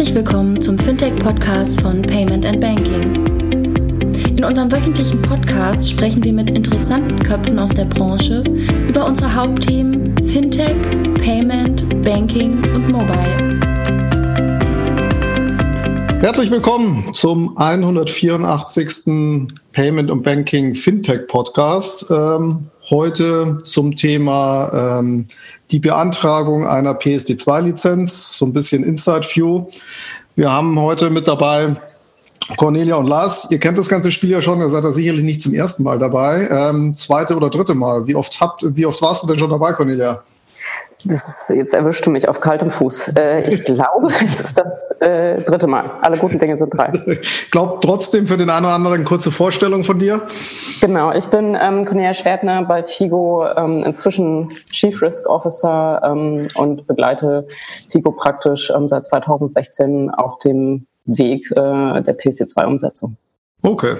Herzlich willkommen zum Fintech-Podcast von Payment and Banking. In unserem wöchentlichen Podcast sprechen wir mit interessanten Köpfen aus der Branche über unsere Hauptthemen Fintech, Payment, Banking und Mobile. Herzlich willkommen zum 184. Payment und Banking Fintech Podcast. Ähm, heute zum Thema ähm, die Beantragung einer PSD2-Lizenz, so ein bisschen Inside View. Wir haben heute mit dabei Cornelia und Lars. Ihr kennt das ganze Spiel ja schon, ihr seid da sicherlich nicht zum ersten Mal dabei. Ähm, zweite oder dritte Mal. Wie oft habt, wie oft warst du denn schon dabei, Cornelia? Das ist, jetzt erwischt du mich auf kaltem Fuß. Äh, ich glaube, es ist das äh, dritte Mal. Alle guten Dinge sind drei. Glaubt trotzdem für den einen oder anderen kurze Vorstellung von dir? Genau, ich bin ähm, Cornelia Schwertner bei FIGO, ähm, inzwischen Chief Risk Officer ähm, und begleite FIGO praktisch ähm, seit 2016 auf dem Weg äh, der PC2-Umsetzung. Okay.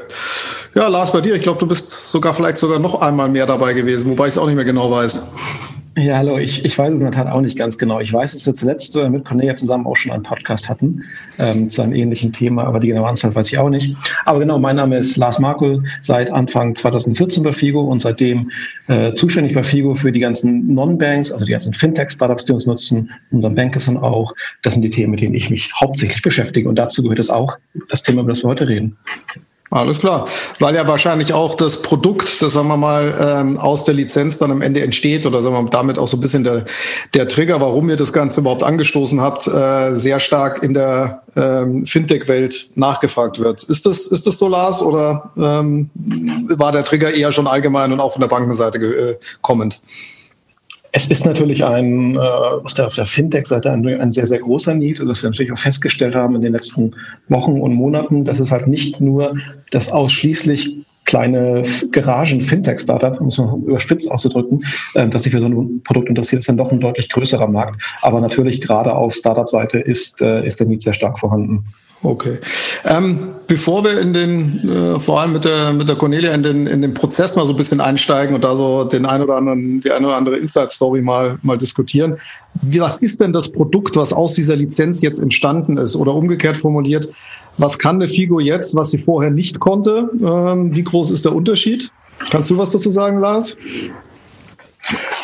Ja, Lars, bei dir, ich glaube, du bist sogar vielleicht sogar noch einmal mehr dabei gewesen, wobei ich es auch nicht mehr genau weiß. Ja, hallo, ich, ich weiß es in der Tat auch nicht ganz genau. Ich weiß, dass wir zuletzt äh, mit Cornelia zusammen auch schon einen Podcast hatten ähm, zu einem ähnlichen Thema, aber die genaue Anzahl weiß ich auch nicht. Aber genau, mein Name ist Lars Markel, seit Anfang 2014 bei FIGO und seitdem äh, zuständig bei FIGO für die ganzen Non-Banks, also die ganzen Fintech-Startups, die uns nutzen, unseren Bankers auch. Das sind die Themen, mit denen ich mich hauptsächlich beschäftige und dazu gehört es auch, das Thema, über das wir heute reden. Alles klar, weil ja wahrscheinlich auch das Produkt, das sagen wir mal ähm, aus der Lizenz dann am Ende entsteht oder sagen wir mal, damit auch so ein bisschen der, der Trigger, warum ihr das Ganze überhaupt angestoßen habt, äh, sehr stark in der ähm, Fintech-Welt nachgefragt wird. Ist das, ist das so, Lars, oder ähm, war der Trigger eher schon allgemein und auch von der Bankenseite äh, kommend? Es ist natürlich ein, äh, aus der, auf der Fintech-Seite ein, ein, sehr, sehr großer Need, dass wir natürlich auch festgestellt haben in den letzten Wochen und Monaten, dass es halt nicht nur das ausschließlich kleine Garagen-Fintech-Startup, muss man überspitzt auszudrücken, äh, dass sich für so ein Produkt interessiert, ist dann doch ein deutlich größerer Markt. Aber natürlich gerade auf Startup-Seite ist, äh, ist der Need sehr stark vorhanden. Okay. Ähm, bevor wir in den, äh, vor allem mit der, mit der Cornelia in den, in den Prozess mal so ein bisschen einsteigen und da so den ein oder anderen, die eine oder andere Inside-Story mal, mal diskutieren. Wie, was ist denn das Produkt, was aus dieser Lizenz jetzt entstanden ist? Oder umgekehrt formuliert, was kann eine Figo jetzt, was sie vorher nicht konnte? Ähm, wie groß ist der Unterschied? Kannst du was dazu sagen, Lars?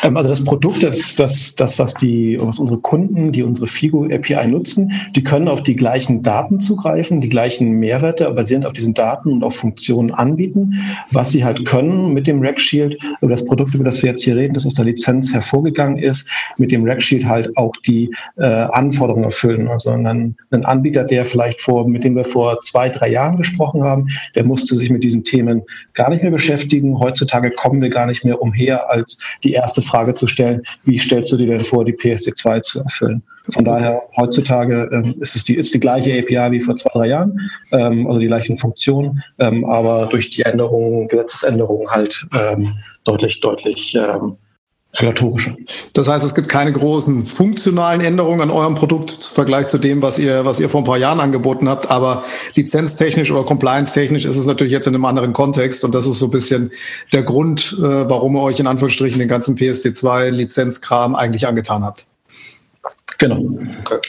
Ähm, also das Produkt, das, das, das, was die, was unsere Kunden, die unsere Figo API nutzen, die können auf die gleichen Daten zugreifen, die gleichen Mehrwerte basierend auf diesen Daten und auf Funktionen anbieten. Was sie halt können mit dem Rack Shield, oder das Produkt, über das wir jetzt hier reden, das aus der Lizenz hervorgegangen ist, mit dem Rack Shield halt auch die äh, Anforderungen erfüllen. Also ein, ein Anbieter, der vielleicht vor, mit dem wir vor zwei, drei Jahren gesprochen haben, der musste sich mit diesen Themen gar nicht mehr beschäftigen. Heutzutage kommen wir gar nicht mehr umher, als die erste Frage zu stellen, wie stellst du dir denn vor, die PSD2 zu erfüllen? Von daher, heutzutage ähm, ist es die, ist die gleiche API wie vor zwei, drei Jahren, ähm, also die gleichen Funktionen, ähm, aber durch die Änderungen, Gesetzesänderungen halt ähm, deutlich, deutlich ähm, regulatorischer. Das heißt, es gibt keine großen funktionalen Änderungen an eurem Produkt im Vergleich zu dem, was ihr, was ihr vor ein paar Jahren angeboten habt. Aber lizenztechnisch oder compliance-technisch ist es natürlich jetzt in einem anderen Kontext. Und das ist so ein bisschen der Grund, äh, warum ihr euch in Anführungsstrichen den ganzen PSD2-Lizenzkram eigentlich angetan habt. Genau.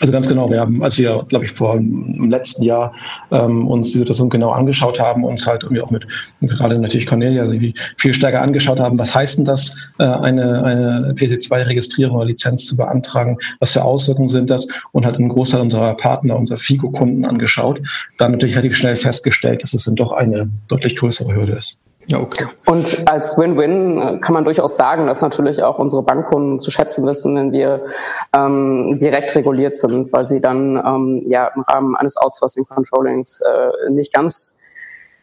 Also ganz genau. Wir haben, als wir, glaube ich, vor im letzten Jahr ähm, uns die Situation genau angeschaut haben, uns halt irgendwie auch mit, gerade natürlich Cornelia, also viel stärker angeschaut haben, was heißt denn das, äh, eine, eine PC2-Registrierung oder Lizenz zu beantragen, was für Auswirkungen sind das und halt einen Großteil unserer Partner, unserer FIGO-Kunden angeschaut, dann natürlich relativ schnell festgestellt, dass es dann doch eine deutlich größere Hürde ist. Ja, okay. Und als Win-Win äh, kann man durchaus sagen, dass natürlich auch unsere Bankkunden zu schätzen wissen, wenn wir ähm, direkt reguliert sind, weil sie dann ähm, ja im Rahmen eines Outsourcing-Controllings äh, nicht ganz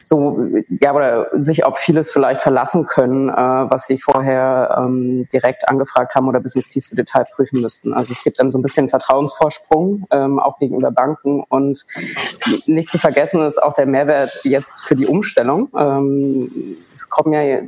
so ja oder sich auf vieles vielleicht verlassen können, äh, was sie vorher ähm, direkt angefragt haben oder bis ins tiefste Detail prüfen müssten. Also es gibt dann so ein bisschen Vertrauensvorsprung ähm, auch gegenüber Banken und nicht zu vergessen ist auch der Mehrwert jetzt für die Umstellung. Ähm, es kommen ja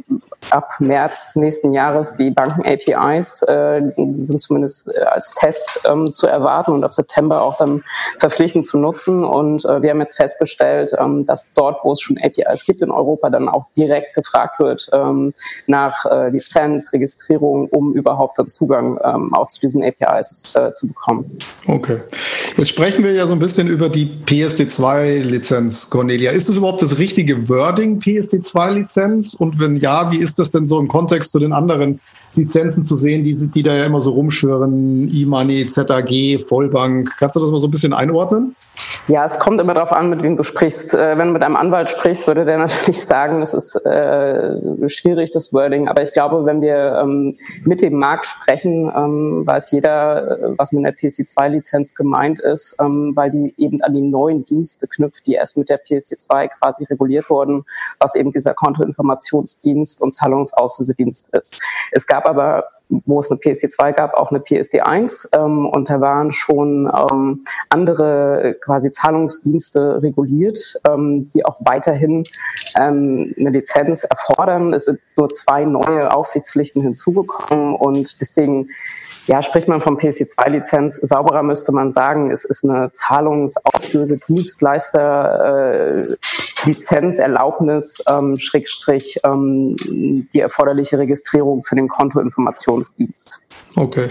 ab März nächsten Jahres die Banken-APIs, äh, die sind zumindest äh, als Test ähm, zu erwarten und ab September auch dann verpflichtend zu nutzen. Und äh, wir haben jetzt festgestellt, ähm, dass dort, wo es schon APIs gibt in Europa, dann auch direkt gefragt wird ähm, nach äh, Lizenz, Registrierung, um überhaupt dann Zugang ähm, auch zu diesen APIs äh, zu bekommen. Okay. Jetzt sprechen wir ja so ein bisschen über die PSD2-Lizenz, Cornelia. Ist es überhaupt das richtige Wording, PSD2-Lizenz? Und wenn ja, wie ist das denn so im Kontext zu den anderen Lizenzen zu sehen, die, die da ja immer so rumschwören? E-Money, ZAG, Vollbank. Kannst du das mal so ein bisschen einordnen? Ja, es kommt immer darauf an, mit wem du sprichst. Äh, wenn du mit einem Anwalt sprichst, würde der natürlich sagen, das ist äh, schwierig, das Wording. Aber ich glaube, wenn wir ähm, mit dem Markt sprechen, ähm, weiß jeder, äh, was mit der PSD2-Lizenz gemeint ist, ähm, weil die eben an die neuen Dienste knüpft, die erst mit der PSD2 quasi reguliert wurden, was eben dieser Kontoinformationsdienst und Zahlungsauslösedienst ist. Es gab aber wo es eine PSD2 gab, auch eine PSD1 ähm, und da waren schon ähm, andere quasi Zahlungsdienste reguliert, ähm, die auch weiterhin ähm, eine Lizenz erfordern. Es sind nur zwei neue Aufsichtspflichten hinzugekommen und deswegen ja, spricht man vom PSD2-Lizenz. Sauberer müsste man sagen, es ist eine Zahlungsauslöse Dienstleister äh, Lizenz, Erlaubnis, ähm, Schrägstrich, ähm, die erforderliche Registrierung für den Kontoinformationsdienst. Okay.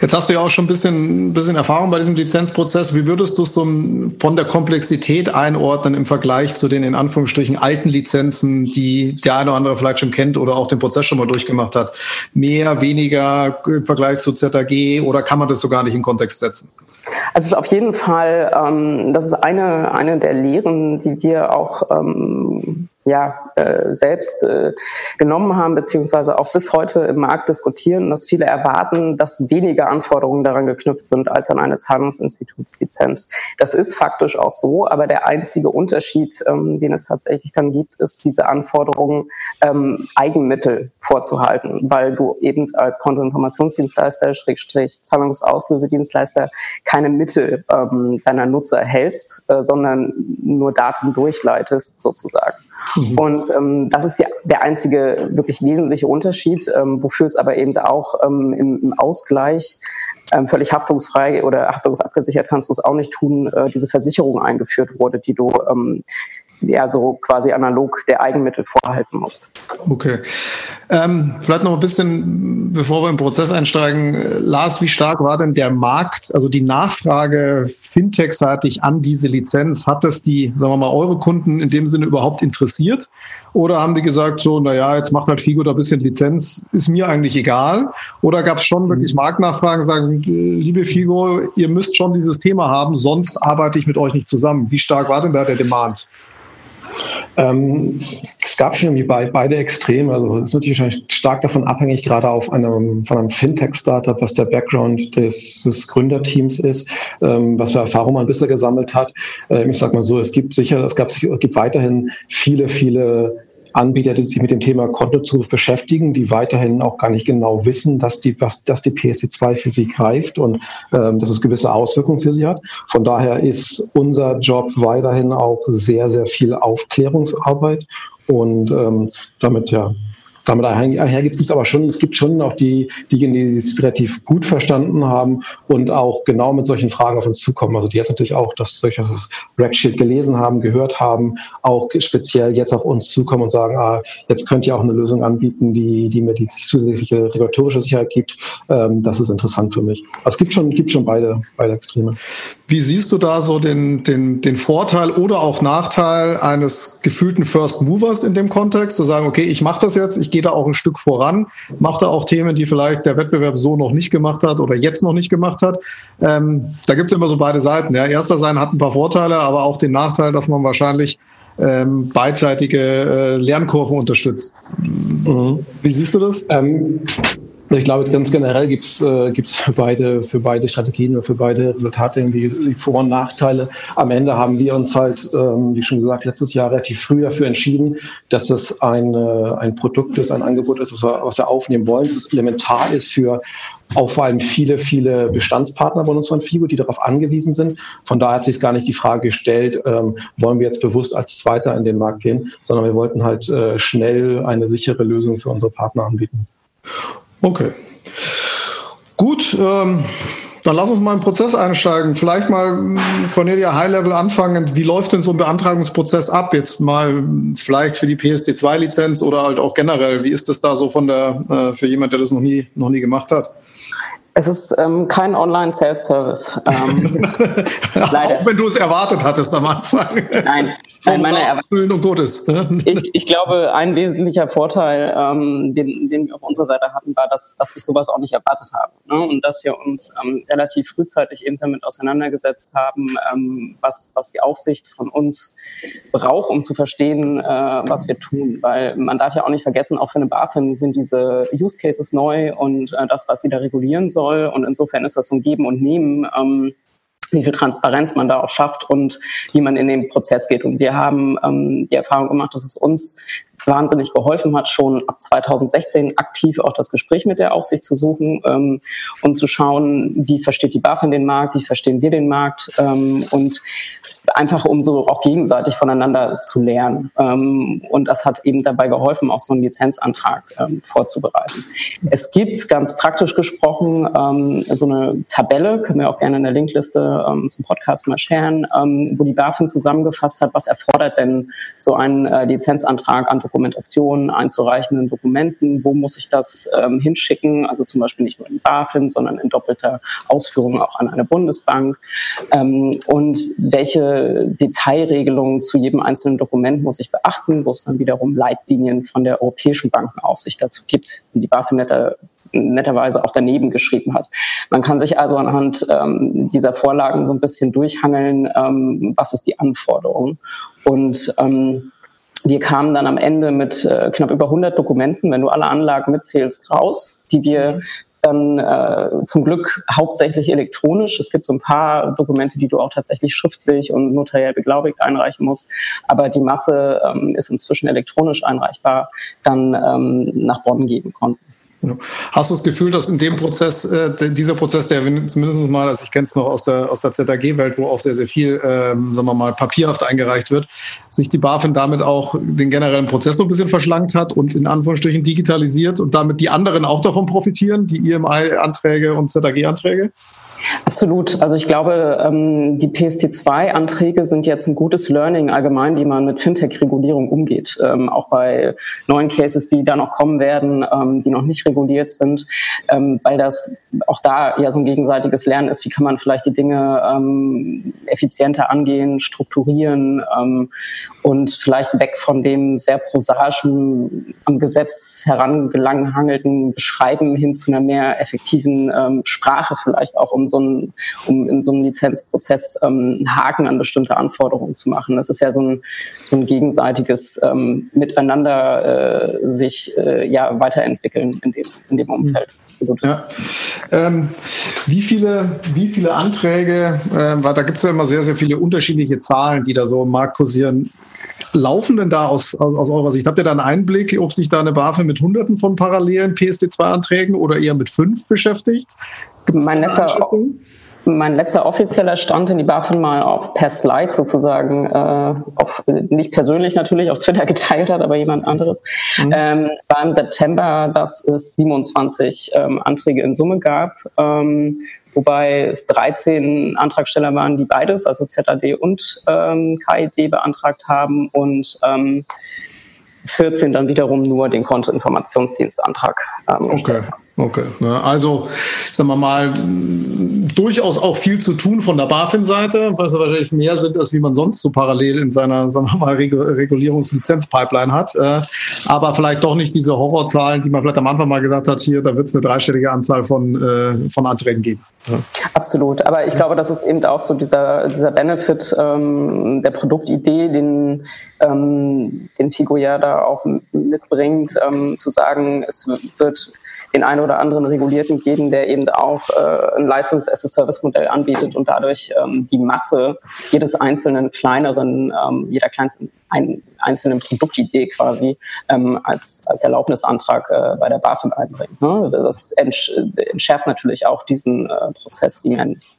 Jetzt hast du ja auch schon ein bisschen, ein bisschen Erfahrung bei diesem Lizenzprozess. Wie würdest du es so von der Komplexität einordnen im Vergleich zu den in Anführungsstrichen alten Lizenzen, die der eine oder andere vielleicht schon kennt oder auch den Prozess schon mal durchgemacht hat? Mehr, weniger im Vergleich zu ZAG oder kann man das so gar nicht in Kontext setzen? Also es ist auf jeden Fall, ähm, das ist eine, eine der Lehren, die wir auch ähm, ja, äh, selbst äh, genommen haben, beziehungsweise auch bis heute im Markt diskutieren, dass viele erwarten, dass weniger Anforderungen daran geknüpft sind als an eine Zahlungsinstitutslizenz. Das ist faktisch auch so, aber der einzige Unterschied, ähm, den es tatsächlich dann gibt, ist diese Anforderungen, ähm, Eigenmittel vorzuhalten, weil du eben als Kontoinformationsdienstleister, Schrägstrich Zahlungsauslösedienstleister keine Mittel ähm, deiner Nutzer hältst, äh, sondern nur Daten durchleitest sozusagen. Mhm. Und ähm, das ist die, der einzige wirklich wesentliche Unterschied, ähm, wofür es aber eben auch ähm, im, im Ausgleich ähm, völlig haftungsfrei oder haftungsabgesichert kannst du es auch nicht tun, äh, diese Versicherung eingeführt wurde, die du ähm, ja so quasi analog der Eigenmittel vorhalten musst. Okay. Ähm, vielleicht noch ein bisschen, bevor wir im Prozess einsteigen. Lars, wie stark war denn der Markt, also die Nachfrage fintech-seitig an diese Lizenz? Hat das die, sagen wir mal, eure Kunden in dem Sinne überhaupt interessiert? Oder haben die gesagt, so, naja, jetzt macht halt Figo da ein bisschen Lizenz, ist mir eigentlich egal? Oder gab es schon wirklich mhm. Marktnachfragen, sagen, liebe Figo, ihr müsst schon dieses Thema haben, sonst arbeite ich mit euch nicht zusammen. Wie stark war denn da der Demand? Ähm, es gab schon irgendwie bei, beide Extreme. Also es ist natürlich stark davon abhängig, gerade auf einem, von einem Fintech-Startup, was der Background des, des Gründerteams ist, ähm, was für Erfahrungen man bisher gesammelt hat. Ähm, ich sage mal so, es gibt sicher, es gab es gibt weiterhin viele, viele Anbieter, die sich mit dem Thema Kontozugriff beschäftigen, die weiterhin auch gar nicht genau wissen, dass die, was, dass die PSD2 für sie greift und ähm, dass es gewisse Auswirkungen für sie hat. Von daher ist unser Job weiterhin auch sehr, sehr viel Aufklärungsarbeit und ähm, damit ja damit einher gibt es aber schon, es gibt schon auch die, diejenigen, die es relativ gut verstanden haben und auch genau mit solchen Fragen auf uns zukommen. Also die jetzt natürlich auch das durchaus das Rackshield gelesen haben, gehört haben, auch speziell jetzt auf uns zukommen und sagen, ah, jetzt könnt ihr auch eine Lösung anbieten, die, die mir die zusätzliche regulatorische Sicherheit gibt. Ähm, das ist interessant für mich. Also es gibt schon, gibt schon beide, beide Extreme. Wie siehst du da so den, den, den Vorteil oder auch Nachteil eines gefühlten First Movers in dem Kontext, zu sagen, okay, ich mache das jetzt, ich gehe da auch ein Stück voran, macht da auch Themen, die vielleicht der Wettbewerb so noch nicht gemacht hat oder jetzt noch nicht gemacht hat. Ähm, da gibt es immer so beide Seiten. Ja. Erster sein hat ein paar Vorteile, aber auch den Nachteil, dass man wahrscheinlich ähm, beidseitige äh, Lernkurven unterstützt. Mhm. Wie siehst du das? Ähm ich glaube, ganz generell gibt es äh, für, beide, für beide Strategien oder für beide Resultate irgendwie die Vor- und Nachteile. Am Ende haben wir uns halt, ähm, wie schon gesagt, letztes Jahr relativ früh dafür entschieden, dass es ein, äh, ein Produkt ist, ein Angebot ist, was wir, was wir aufnehmen wollen, das elementar ist für auch vor allem viele, viele Bestandspartner von uns von FIGO, die darauf angewiesen sind. Von daher hat sich gar nicht die Frage gestellt, ähm, wollen wir jetzt bewusst als Zweiter in den Markt gehen, sondern wir wollten halt äh, schnell eine sichere Lösung für unsere Partner anbieten. Okay. Gut, ähm, dann lass uns mal im Prozess einsteigen. Vielleicht mal, Cornelia, High-Level anfangen. Wie läuft denn so ein Beantragungsprozess ab? Jetzt mal vielleicht für die PSD2-Lizenz oder halt auch generell. Wie ist das da so von der, äh, für jemand, der das noch nie, noch nie gemacht hat? Es ist ähm, kein Online-Self-Service. Ähm. Auch wenn du es erwartet hattest am Anfang. Nein, Nein meine Erwartungen und Gutes. Ich, ich glaube, ein wesentlicher Vorteil, ähm, den, den wir auf unserer Seite hatten, war, dass, dass ich sowas auch nicht erwartet habe. Ne? Und dass wir uns ähm, relativ frühzeitig eben damit auseinandergesetzt haben, ähm, was, was die Aufsicht von uns braucht, um zu verstehen, äh, was wir tun. Weil man darf ja auch nicht vergessen, auch für eine BaFin sind diese Use Cases neu und äh, das, was sie da regulieren soll, soll. Und insofern ist das so ein Geben und Nehmen. Ähm, wie viel Transparenz man da auch schafft und wie man in den Prozess geht. Und wir haben ähm, die Erfahrung gemacht, dass es uns wahnsinnig geholfen hat, schon ab 2016 aktiv auch das Gespräch mit der Aufsicht zu suchen ähm, und zu schauen, wie versteht die BaFin den Markt, wie verstehen wir den Markt ähm, und einfach um so auch gegenseitig voneinander zu lernen. Ähm, und das hat eben dabei geholfen, auch so einen Lizenzantrag ähm, vorzubereiten. Es gibt ganz praktisch gesprochen ähm, so eine Tabelle, können wir auch gerne in der Linkliste ähm, zum Podcast mal sharen, ähm, wo die BaFin zusammengefasst hat, was erfordert denn so ein äh, Lizenzantrag an Dokumentation, einzureichenden Dokumenten, wo muss ich das ähm, hinschicken, also zum Beispiel nicht nur in BaFin, sondern in doppelter Ausführung auch an eine Bundesbank und welche Detailregelungen zu jedem einzelnen Dokument muss ich beachten, wo es dann wiederum Leitlinien von der Europäischen Bankenaufsicht dazu gibt, die die BaFin netter, netterweise auch daneben geschrieben hat. Man kann sich also anhand ähm, dieser Vorlagen so ein bisschen durchhangeln, ähm, was ist die Anforderung. Und ähm, wir kamen dann am Ende mit äh, knapp über 100 Dokumenten, wenn du alle Anlagen mitzählst, raus, die wir dann äh, zum Glück hauptsächlich elektronisch. Es gibt so ein paar Dokumente, die du auch tatsächlich schriftlich und notariell beglaubigt einreichen musst, aber die Masse ähm, ist inzwischen elektronisch einreichbar, dann ähm, nach Bonn geben konnten. Hast du das Gefühl, dass in dem Prozess, äh, dieser Prozess, der zumindest mal, also ich kenne es noch aus der, aus der ZAG-Welt, wo auch sehr, sehr viel, ähm, sagen wir mal, papierhaft eingereicht wird, sich die BaFin damit auch den generellen Prozess so ein bisschen verschlankt hat und in Anführungsstrichen digitalisiert und damit die anderen auch davon profitieren, die IMI-Anträge und ZAG-Anträge? Absolut. Also ich glaube, ähm, die PST2-Anträge sind jetzt ein gutes Learning allgemein, wie man mit Fintech-Regulierung umgeht. Ähm, auch bei neuen Cases, die da noch kommen werden, ähm, die noch nicht reguliert sind, weil das auch da ja so ein gegenseitiges Lernen ist. Wie kann man vielleicht die Dinge effizienter angehen, strukturieren und vielleicht weg von dem sehr prosaischen, am Gesetz herangelanghangelten Beschreiben hin zu einer mehr effektiven Sprache vielleicht auch, um so ein, um in so einem Lizenzprozess ähm, Haken an bestimmte Anforderungen zu machen. Das ist ja so ein, so ein gegenseitiges ähm, Miteinander äh, sich äh, ja weiterentwickeln in dem, in dem Umfeld. Ja. Ähm, wie, viele, wie viele Anträge, äh, weil da gibt es ja immer sehr, sehr viele unterschiedliche Zahlen, die da so im Markt kursieren. Laufen denn da aus, aus, aus eurer Sicht? Habt ihr da einen Einblick, ob sich da eine BaFin mit Hunderten von parallelen PSD2-Anträgen oder eher mit fünf beschäftigt? Mein letzter, mein letzter offizieller Stand in die BaFin mal auch per Slide sozusagen, äh, auf, nicht persönlich natürlich auf Twitter geteilt hat, aber jemand anderes, mhm. ähm, war im September, dass es 27 ähm, Anträge in Summe gab. Ähm, wobei es 13 Antragsteller waren, die beides, also ZAD und ähm, KID beantragt haben und ähm, 14 dann wiederum nur den Kontoinformationsdienstantrag ähm, okay. Okay, also sagen wir mal, durchaus auch viel zu tun von der BaFin-Seite, was wahrscheinlich mehr sind, als wie man sonst so parallel in seiner sagen wir mal, Regulierungslizenz-Pipeline hat. Äh, aber vielleicht doch nicht diese Horrorzahlen, die man vielleicht am Anfang mal gesagt hat, hier, da wird es eine dreistellige Anzahl von, äh, von Anträgen geben. Absolut, aber ich glaube, das ist eben auch so dieser, dieser Benefit ähm, der Produktidee, den, ähm, den Figo ja da auch mitbringt, ähm, zu sagen, es wird den einen oder anderen Regulierten geben, der eben auch äh, ein License-as-a-Service-Modell anbietet und dadurch ähm, die Masse jedes einzelnen kleineren, ähm, jeder kleinsten ein, einzelnen Produktidee quasi ähm, als, als Erlaubnisantrag äh, bei der BaFin einbringt. Ne? Das entschärft natürlich auch diesen äh, Prozess immens.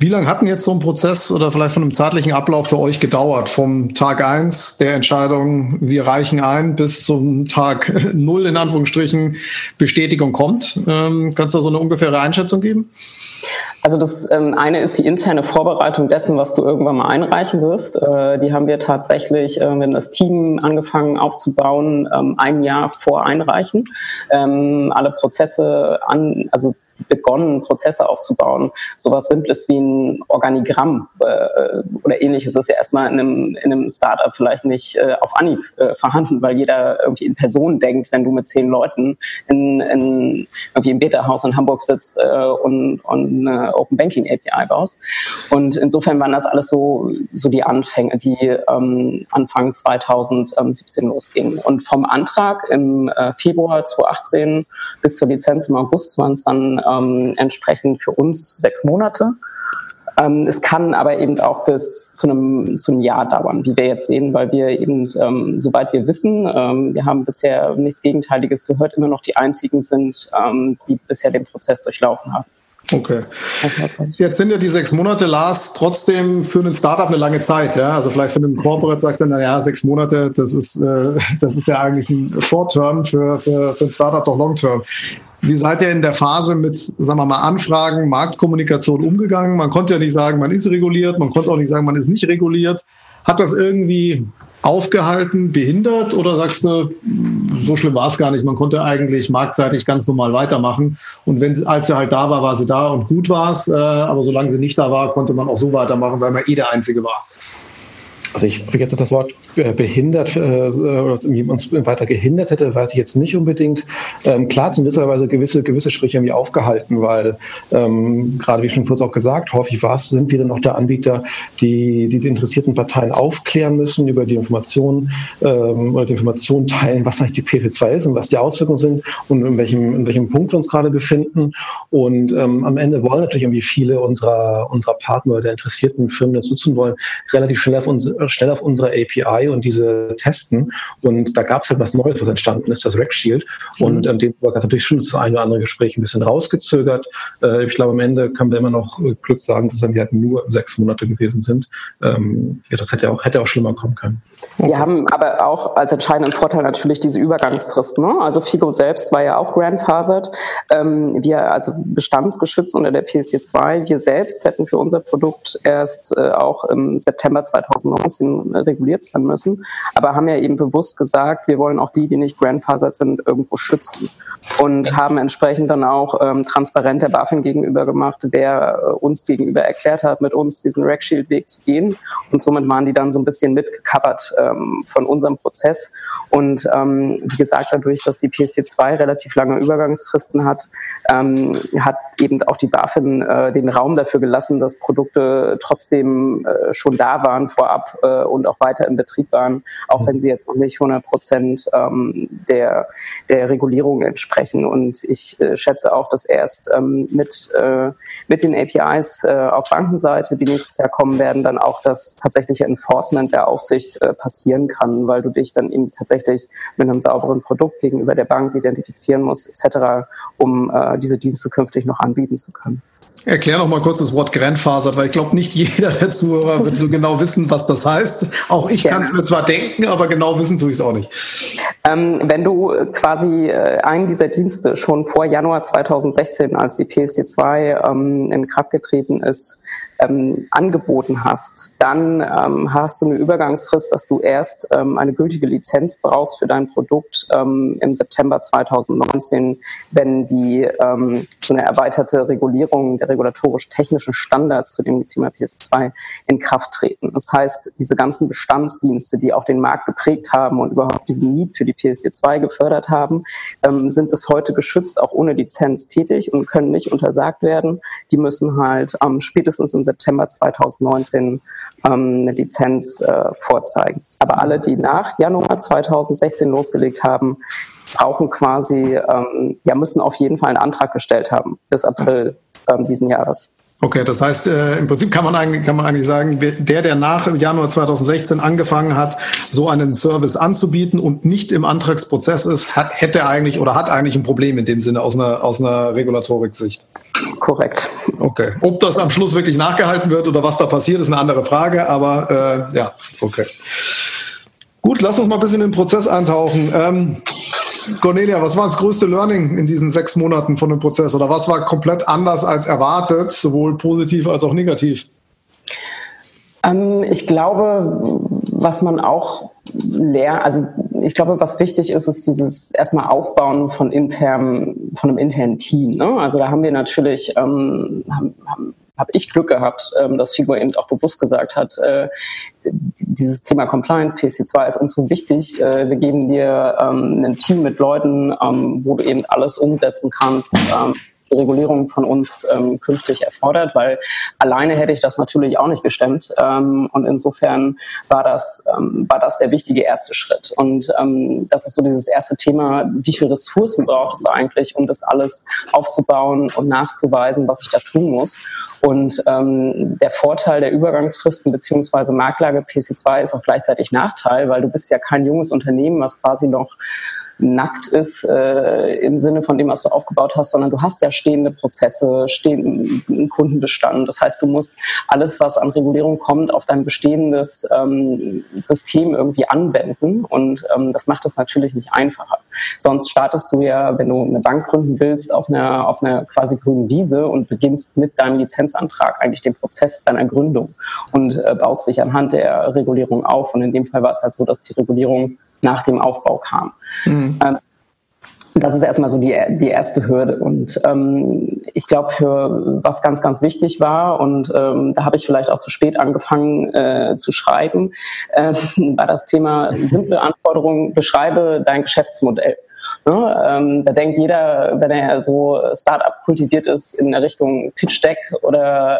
Wie lange hat denn jetzt so ein Prozess oder vielleicht von einem zeitlichen Ablauf für euch gedauert? Vom Tag eins der Entscheidung, wir reichen ein, bis zum Tag null in Anführungsstrichen Bestätigung kommt. Ähm, kannst du da so eine ungefähre Einschätzung geben? Also das ähm, eine ist die interne Vorbereitung dessen, was du irgendwann mal einreichen wirst. Äh, die haben wir tatsächlich, äh, haben das Team angefangen aufzubauen, ähm, ein Jahr vor Einreichen. Ähm, alle Prozesse an, also begonnen, Prozesse aufzubauen. Sowas Simples wie ein Organigramm äh, oder ähnliches ist ja erstmal in einem, in einem Startup vielleicht nicht äh, auf Anhieb äh, vorhanden, weil jeder irgendwie in Personen denkt, wenn du mit zehn Leuten in, in irgendwie im Beta-Haus in Hamburg sitzt äh, und, und eine Open Banking API baust. Und insofern waren das alles so, so die Anfänge, die ähm, Anfang 2017 losgingen. Und vom Antrag im äh, Februar 2018 bis zur Lizenz im August waren es dann ähm, entsprechend für uns sechs Monate. Ähm, es kann aber eben auch bis zu einem, zu einem Jahr dauern, wie wir jetzt sehen, weil wir eben, ähm, soweit wir wissen, ähm, wir haben bisher nichts Gegenteiliges gehört, immer noch die einzigen sind, ähm, die bisher den Prozess durchlaufen haben. Okay. Jetzt sind ja die sechs Monate, Lars, trotzdem für einen Startup eine lange Zeit. Ja? Also vielleicht für einen Corporate sagt er, naja, sechs Monate, das ist, äh, das ist ja eigentlich ein Short-Term, für, für, für ein Startup doch Long-Term. Wie seid ihr in der Phase mit, sagen wir mal, Anfragen, Marktkommunikation umgegangen? Man konnte ja nicht sagen, man ist reguliert, man konnte auch nicht sagen, man ist nicht reguliert. Hat das irgendwie aufgehalten, behindert oder sagst du, so schlimm war es gar nicht, man konnte eigentlich marktseitig ganz normal weitermachen und wenn, als sie halt da war, war sie da und gut war es, äh, aber solange sie nicht da war, konnte man auch so weitermachen, weil man eh der Einzige war. Also ich vergesse das Wort äh, behindert äh, oder uns weiter gehindert hätte, weiß ich jetzt nicht unbedingt. Ähm, klar sind gewisserweise gewisse, gewisse Sprüche irgendwie aufgehalten, weil ähm, gerade wie schon kurz auch gesagt, häufig war es, sind wir dann auch der Anbieter, die, die die interessierten Parteien aufklären müssen über die Informationen ähm, oder die Informationen teilen, was eigentlich die PF2 ist und was die Auswirkungen sind und in welchem, in welchem Punkt wir uns gerade befinden. Und ähm, am Ende wollen natürlich irgendwie viele unserer, unserer Partner oder der interessierten Firmen das nutzen wollen, relativ schnell auf, uns, schnell auf unsere API und diese testen. Und da gab es halt was Neues, was entstanden ist, das Rack Shield. Und ähm, dem hat natürlich schon das eine oder andere Gespräch ein bisschen rausgezögert. Äh, ich glaube, am Ende können wir immer noch äh, Glück sagen, dass dann halt nur sechs Monate gewesen sind. Ähm, ja, das hätte auch, hätte auch schlimmer kommen können. Wir haben aber auch als entscheidenden Vorteil natürlich diese Übergangsfrist. Ne? Also Figo selbst war ja auch grandfathered. Ähm, wir also bestandsgeschützt unter der PSD2. Wir selbst hätten für unser Produkt erst äh, auch im September 2019 reguliert sein müssen, aber haben ja eben bewusst gesagt, wir wollen auch die, die nicht grandfathered sind, irgendwo schützen und haben entsprechend dann auch ähm, transparent der BaFin gegenüber gemacht, wer äh, uns gegenüber erklärt hat, mit uns diesen Rack Shield Weg zu gehen und somit waren die dann so ein bisschen mitgecovert ähm, von unserem Prozess. Und ähm, wie gesagt, dadurch, dass die PSD2 relativ lange Übergangsfristen hat, ähm, hat eben auch die BaFin äh, den Raum dafür gelassen, dass Produkte trotzdem äh, schon da waren vorab äh, und auch weiter im Betrieb waren, auch wenn sie jetzt noch nicht 100 Prozent ähm, der, der Regulierung entsprechen. Und ich äh, schätze auch, dass erst ähm, mit, äh, mit den APIs äh, auf Bankenseite, die nächstes Jahr kommen werden, dann auch das tatsächliche Enforcement der Aufsicht äh, passieren kann, weil du dich dann eben tatsächlich mit einem sauberen Produkt gegenüber der Bank identifizieren musst, etc., um äh, diese Dienste künftig noch anbieten zu können. Erklär noch mal kurz das Wort Grandfaser, weil ich glaube, nicht jeder der Zuhörer wird so genau wissen, was das heißt. Auch ich kann es mir zwar denken, aber genau wissen tue ich es auch nicht. Ähm, wenn du quasi äh, einen dieser Dienste schon vor Januar 2016, als die PSD2 ähm, in Kraft getreten ist, ähm, angeboten hast, dann ähm, hast du eine Übergangsfrist, dass du erst ähm, eine gültige Lizenz brauchst für dein Produkt ähm, im September 2019, wenn die ähm, so eine erweiterte Regulierung der regulatorisch-technischen Standards zu dem Thema PS2 in Kraft treten. Das heißt, diese ganzen Bestandsdienste, die auch den Markt geprägt haben und überhaupt diesen Need für die PSD2 gefördert haben, ähm, sind bis heute geschützt, auch ohne Lizenz tätig und können nicht untersagt werden. Die müssen halt spätestens im September 2019 ähm, eine Lizenz äh, vorzeigen. Aber alle, die nach Januar 2016 losgelegt haben, brauchen quasi, ähm, ja, müssen auf jeden Fall einen Antrag gestellt haben bis April ähm, diesen Jahres. Okay, das heißt, äh, im Prinzip kann man, eigentlich, kann man eigentlich sagen, der, der nach Januar 2016 angefangen hat, so einen Service anzubieten und nicht im Antragsprozess ist, hat, hätte eigentlich oder hat eigentlich ein Problem in dem Sinne aus einer, aus einer Regulatorik-Sicht. Korrekt. Okay. Ob das am Schluss wirklich nachgehalten wird oder was da passiert, ist eine andere Frage, aber äh, ja, okay. Gut, lass uns mal ein bisschen in den Prozess eintauchen. Ähm, Cornelia, was war das größte Learning in diesen sechs Monaten von dem Prozess oder was war komplett anders als erwartet, sowohl positiv als auch negativ? Ähm, ich glaube, was man auch lernt, also ich glaube, was wichtig ist, ist dieses erstmal Aufbauen von internen, von einem internen Team. Ne? Also da haben wir natürlich, ähm, haben, haben habe ich Glück gehabt, ähm, dass Figo eben auch bewusst gesagt hat, äh, dieses Thema Compliance, PSC2 ist uns so wichtig. Äh, wir geben dir ähm, ein Team mit Leuten, ähm, wo du eben alles umsetzen kannst. Regulierung von uns ähm, künftig erfordert, weil alleine hätte ich das natürlich auch nicht gestemmt. Ähm, und insofern war das, ähm, war das der wichtige erste Schritt. Und ähm, das ist so dieses erste Thema, wie viel Ressourcen braucht es eigentlich, um das alles aufzubauen und nachzuweisen, was ich da tun muss. Und ähm, der Vorteil der Übergangsfristen beziehungsweise Marktlage PC2 ist auch gleichzeitig Nachteil, weil du bist ja kein junges Unternehmen, was quasi noch nackt ist äh, im Sinne von dem, was du aufgebaut hast, sondern du hast ja stehende Prozesse, stehenden Kundenbestand. Das heißt, du musst alles, was an Regulierung kommt, auf dein bestehendes ähm, System irgendwie anwenden und ähm, das macht es natürlich nicht einfacher. Sonst startest du ja, wenn du eine Bank gründen willst, auf einer, auf einer quasi grünen Wiese und beginnst mit deinem Lizenzantrag eigentlich den Prozess deiner Gründung und äh, baust dich anhand der Regulierung auf. Und in dem Fall war es halt so, dass die Regulierung nach dem Aufbau kam. Mhm. Ähm, das ist erstmal so die, die erste Hürde. Und ähm, ich glaube, für was ganz, ganz wichtig war, und ähm, da habe ich vielleicht auch zu spät angefangen äh, zu schreiben, äh, war das Thema simple Anforderungen, beschreibe dein Geschäftsmodell. Ne? Ähm, da denkt jeder, wenn er so Startup kultiviert ist, in der Richtung Pitch Deck oder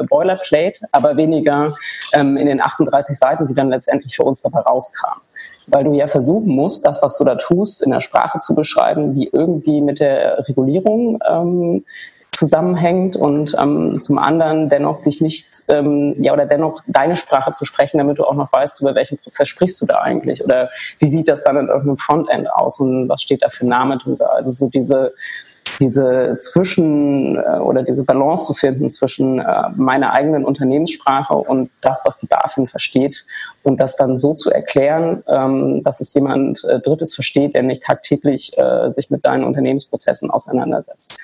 äh, Boilerplate, aber weniger ähm, in den 38 Seiten, die dann letztendlich für uns dabei rauskamen weil du ja versuchen musst, das, was du da tust, in der Sprache zu beschreiben, die irgendwie mit der Regulierung ähm, zusammenhängt und ähm, zum anderen dennoch dich nicht, ähm, ja, oder dennoch deine Sprache zu sprechen, damit du auch noch weißt, über welchen Prozess sprichst du da eigentlich oder wie sieht das dann in irgendeinem Frontend aus und was steht da für Name drüber. Also so diese, diese Zwischen- äh, oder diese Balance zu finden zwischen äh, meiner eigenen Unternehmenssprache und das, was die BaFin versteht und das dann so zu erklären, ähm, dass es jemand äh, Drittes versteht, der nicht tagtäglich sich mit deinen Unternehmensprozessen auseinandersetzt.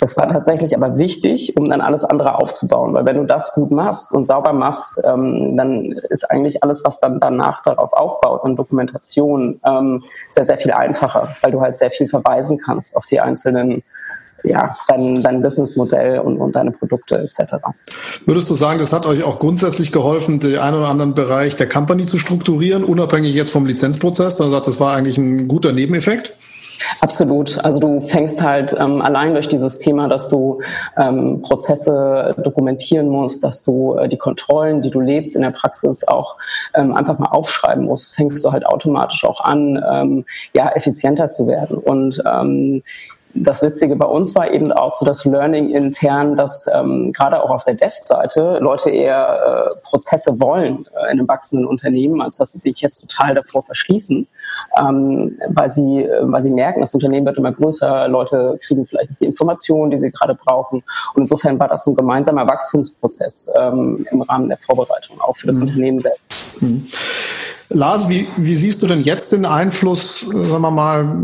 Das war tatsächlich aber wichtig, um dann alles andere aufzubauen, weil wenn du das gut machst und sauber machst, ähm, dann ist eigentlich alles, was dann danach darauf aufbaut und Dokumentation ähm, sehr, sehr viel einfacher, weil du halt sehr viel verweisen kannst auf die einzelnen ja, dein, dein Businessmodell und, und deine Produkte etc. Würdest du sagen, das hat euch auch grundsätzlich geholfen, den einen oder anderen Bereich der Company zu strukturieren, unabhängig jetzt vom Lizenzprozess? Also das war eigentlich ein guter Nebeneffekt? Absolut. Also du fängst halt ähm, allein durch dieses Thema, dass du ähm, Prozesse dokumentieren musst, dass du äh, die Kontrollen, die du lebst in der Praxis auch ähm, einfach mal aufschreiben musst, fängst du halt automatisch auch an, ähm, ja, effizienter zu werden. Und ähm, das Witzige bei uns war eben auch so das Learning intern, dass ähm, gerade auch auf der Dev-Seite Leute eher äh, Prozesse wollen äh, in einem wachsenden Unternehmen, als dass sie sich jetzt total davor verschließen, ähm, weil sie, äh, weil sie merken, das Unternehmen wird immer größer, Leute kriegen vielleicht nicht die Informationen, die sie gerade brauchen. Und insofern war das so ein gemeinsamer Wachstumsprozess ähm, im Rahmen der Vorbereitung auch für das mhm. Unternehmen selbst. Mhm. Lars, wie, wie siehst du denn jetzt den Einfluss, sagen wir mal,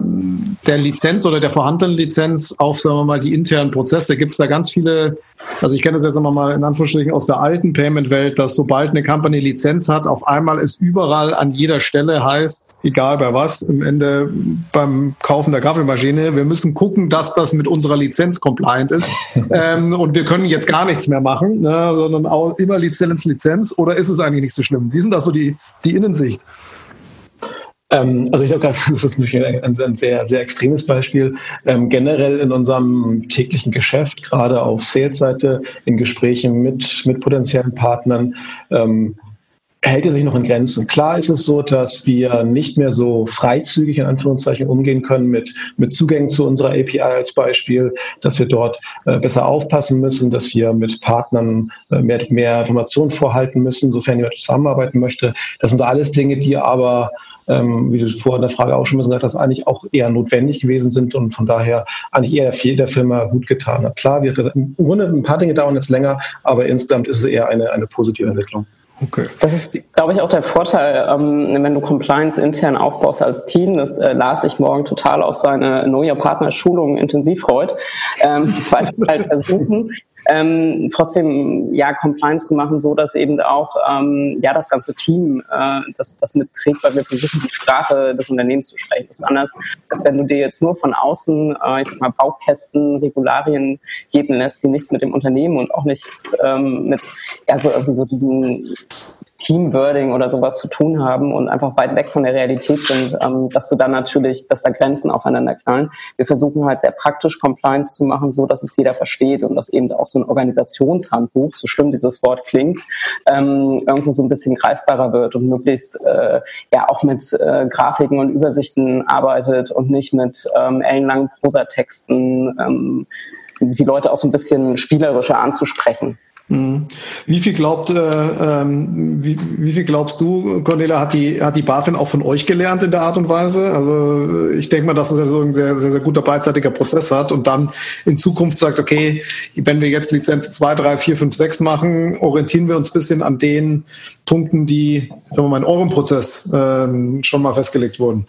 der Lizenz oder der vorhandenen Lizenz auf, sagen wir mal, die internen Prozesse? Gibt es da ganz viele, also ich kenne das jetzt sagen wir mal in Anführungsstrichen aus der alten Payment-Welt, dass sobald eine Company Lizenz hat, auf einmal es überall an jeder Stelle heißt, egal bei was, im Ende beim Kaufen der Kaffeemaschine, wir müssen gucken, dass das mit unserer Lizenz compliant ist ähm, und wir können jetzt gar nichts mehr machen, ne, sondern auch immer Lizenz, Lizenz oder ist es eigentlich nicht so schlimm? Wie sind das so die, die Innensicht? Ähm, also ich glaube, das ist ein, ein, sehr, sehr extremes Beispiel. Ähm, generell in unserem täglichen Geschäft, gerade auf Sales-Seite, in Gesprächen mit, mit potenziellen Partnern, ähm, hält er sich noch in Grenzen. Klar ist es so, dass wir nicht mehr so freizügig in Anführungszeichen umgehen können mit, mit Zugängen zu unserer API als Beispiel, dass wir dort äh, besser aufpassen müssen, dass wir mit Partnern äh, mehr, mehr Informationen vorhalten müssen, sofern jemand zusammenarbeiten möchte. Das sind alles Dinge, die aber ähm, wie du vorher in der Frage auch schon gesagt hast, eigentlich auch eher notwendig gewesen sind und von daher eigentlich eher viel der Firma gut getan hat. Klar, wir, im Grunde ein paar Dinge dauern jetzt länger, aber insgesamt ist es eher eine, eine positive Entwicklung. Okay. Das ist, glaube ich, auch der Vorteil, ähm, wenn du Compliance intern aufbaust als Team. Das äh, las ich morgen total auf seine Know Your Partner Schulung intensiv freut, ähm, weil wir halt versuchen, ähm, trotzdem ja Compliance zu machen, so dass eben auch ähm, ja das ganze Team äh, das, das mitträgt, weil wir versuchen die Sprache des Unternehmens zu sprechen. Das ist anders, als wenn du dir jetzt nur von außen, äh, ich sag mal Baukästen, Regularien geben lässt, die nichts mit dem Unternehmen und auch nichts ähm, mit ja so irgendwie so diesen Teamwording oder sowas zu tun haben und einfach weit weg von der Realität sind, ähm, dass du dann natürlich, dass da Grenzen aufeinander knallen. Wir versuchen halt sehr praktisch Compliance zu machen, so dass es jeder versteht und dass eben auch so ein Organisationshandbuch, so schlimm dieses Wort klingt, ähm, irgendwo so ein bisschen greifbarer wird und möglichst äh, ja auch mit äh, Grafiken und Übersichten arbeitet und nicht mit ähm, ellenlangen Prosatexten ähm, die Leute auch so ein bisschen spielerischer anzusprechen. Mhm. Wie viel glaubt, äh, ähm, wie, wie, viel glaubst du, Cornelia, hat die, hat die BaFin auch von euch gelernt in der Art und Weise? Also ich denke mal, dass es ja so ein sehr, sehr, sehr guter beidseitiger Prozess hat und dann in Zukunft sagt, okay, wenn wir jetzt Lizenz 2, 3, 4, 5, 6 machen, orientieren wir uns ein bisschen an den Punkten, die, wenn wir mal in eurem Prozess ähm, schon mal festgelegt wurden.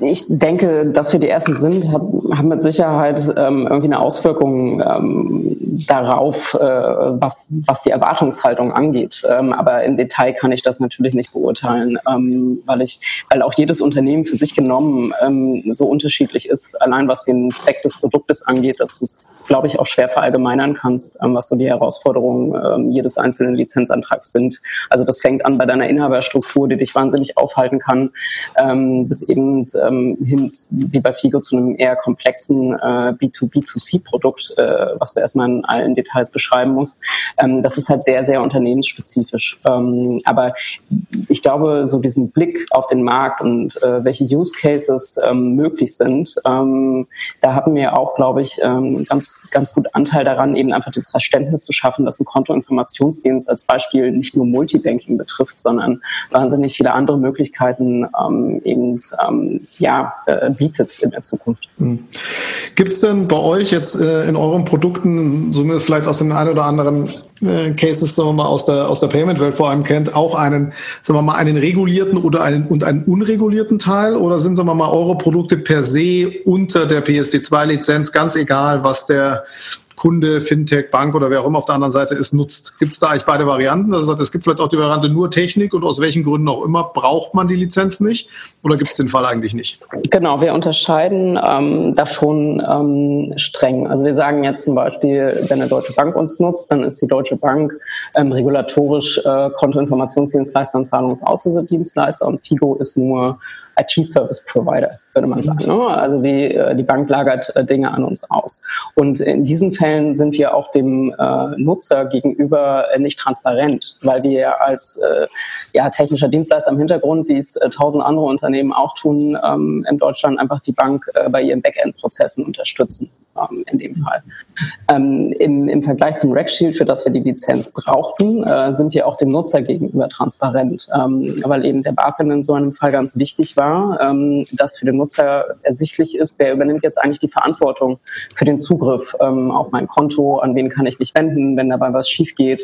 Ich denke, dass wir die Ersten sind, haben mit Sicherheit ähm, irgendwie eine Auswirkung ähm, darauf, äh, was, was die Erwartungshaltung angeht. Ähm, aber im Detail kann ich das natürlich nicht beurteilen, ähm, weil ich, weil auch jedes Unternehmen für sich genommen ähm, so unterschiedlich ist, allein was den Zweck des Produktes angeht, dass es glaube ich, auch schwer verallgemeinern kannst, ähm, was so die Herausforderungen jedes einzelnen Lizenzantrags sind. Also das fängt an bei deiner Inhaberstruktur, die dich wahnsinnig aufhalten kann, bis eben hin, wie bei FIGO, zu einem eher komplexen äh, B2B2C-Produkt, äh, was du erstmal in allen Details beschreiben musst. das ist halt sehr, sehr unternehmensspezifisch. aber ich glaube, so diesen Blick auf den Markt und äh, welche Use Cases möglich sind, da haben wir auch, glaube ich, ganz ganz, gut Anteil daran, eben einfach dieses Verständnis zu schaffen, dass ein Kontoinformationsdienst als Beispiel nicht nur Multibanking betrifft, sondern wahnsinnig viele andere Möglichkeiten ähm, eben ähm, ja, äh, bietet in der Zukunft. Hm. Gibt es denn bei euch jetzt äh, in euren Produkten, zumindest vielleicht aus den ein oder anderen äh, Cases, wir mal, aus der, aus der Payment-Welt vor allem kennt, auch einen, sagen wir mal, einen regulierten oder einen, und einen unregulierten Teil? Oder sind, sagen wir mal, eure Produkte per se unter der PSD2-Lizenz, ganz egal, was der Kunde, Fintech, Bank oder wer auch immer auf der anderen Seite ist, nutzt. Gibt es da eigentlich beide Varianten? Also es gibt vielleicht auch die Variante nur Technik und aus welchen Gründen auch immer braucht man die Lizenz nicht oder gibt es den Fall eigentlich nicht? Genau, wir unterscheiden ähm, da schon ähm, streng. Also wir sagen jetzt zum Beispiel, wenn eine Deutsche Bank uns nutzt, dann ist die Deutsche Bank ähm, regulatorisch äh, Kontoinformationsdienstleister und Zahlungsauslösedienstleister und Figo ist nur IT-Service-Provider, würde man sagen. Ne? Also die, äh, die Bank lagert äh, Dinge an uns aus. Und in diesen Fällen sind wir auch dem äh, Nutzer gegenüber äh, nicht transparent, weil wir als äh, ja, technischer Dienstleister im Hintergrund, wie es äh, tausend andere Unternehmen auch tun, ähm, in Deutschland einfach die Bank äh, bei ihren Backend-Prozessen unterstützen, ähm, in dem Fall. Ähm, im, Im Vergleich zum Rackshield, für das wir die Lizenz brauchten, äh, sind wir auch dem Nutzer gegenüber transparent, ähm, weil eben der BaFin in so einem Fall ganz wichtig war, ähm, dass für den Nutzer ersichtlich ist, wer übernimmt jetzt eigentlich die Verantwortung für den Zugriff ähm, auf mein Konto, an wen kann ich mich wenden, wenn dabei was schief geht,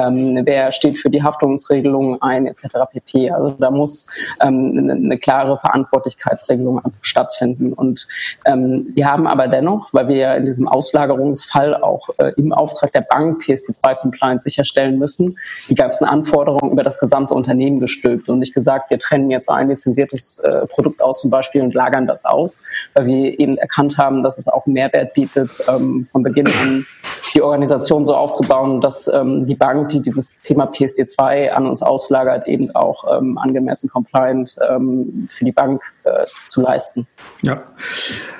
ähm, wer steht für die Haftungsregelungen ein, etc. pp. Also da muss ähm, eine, eine klare Verantwortlichkeitsregelung stattfinden. Und wir haben aber dennoch, weil wir ja in diesem Auslagerungsfall auch äh, im Auftrag der Bank PSD2-Compliance sicherstellen müssen, die ganzen Anforderungen über das gesamte Unternehmen gestülpt und nicht gesagt, wir trennen jetzt ein lizenziertes äh, Produkt aus zum Beispiel und lagern das aus, weil wir eben erkannt haben, dass es auch Mehrwert bietet, ähm, von Beginn an die Organisation so aufzubauen, dass ähm, die Bank, die dieses Thema PSD2 an uns auslagert, eben auch ähm, angemessen compliant ähm, für die Bank äh, zu leisten. Ja.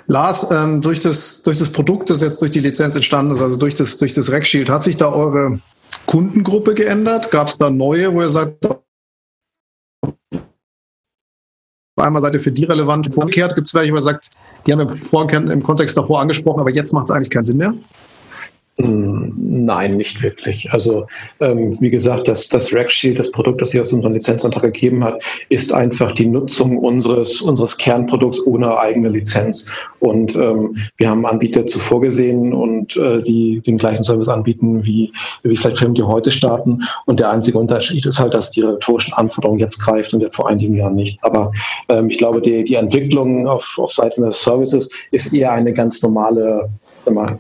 Lars, ähm, durch, das, durch das Produkt, das jetzt durch die Lizenz entstanden ist, also durch das, durch das RecShield, hat sich da eure Kundengruppe geändert? Gab es da neue, wo ihr sagt, einmal seid ihr für die relevant. Umgekehrt gibt es welche, wo ihr sagt, die haben wir im Kontext davor angesprochen, aber jetzt macht es eigentlich keinen Sinn mehr? Hm, nein, nicht wirklich. Also ähm, wie gesagt, das, das Rack Shield, das Produkt, das sich aus unserem Lizenzantrag gegeben hat, ist einfach die Nutzung unseres, unseres Kernprodukts ohne eigene Lizenz. Und ähm, wir haben Anbieter zuvor gesehen und äh, die den gleichen Service anbieten wie, wie vielleicht Firmen, die heute starten. Und der einzige Unterschied ist halt, dass die regulatorischen Anforderungen jetzt greift und vor einigen Jahren nicht. Aber ähm, ich glaube, die, die Entwicklung auf, auf Seiten des Services ist eher eine ganz normale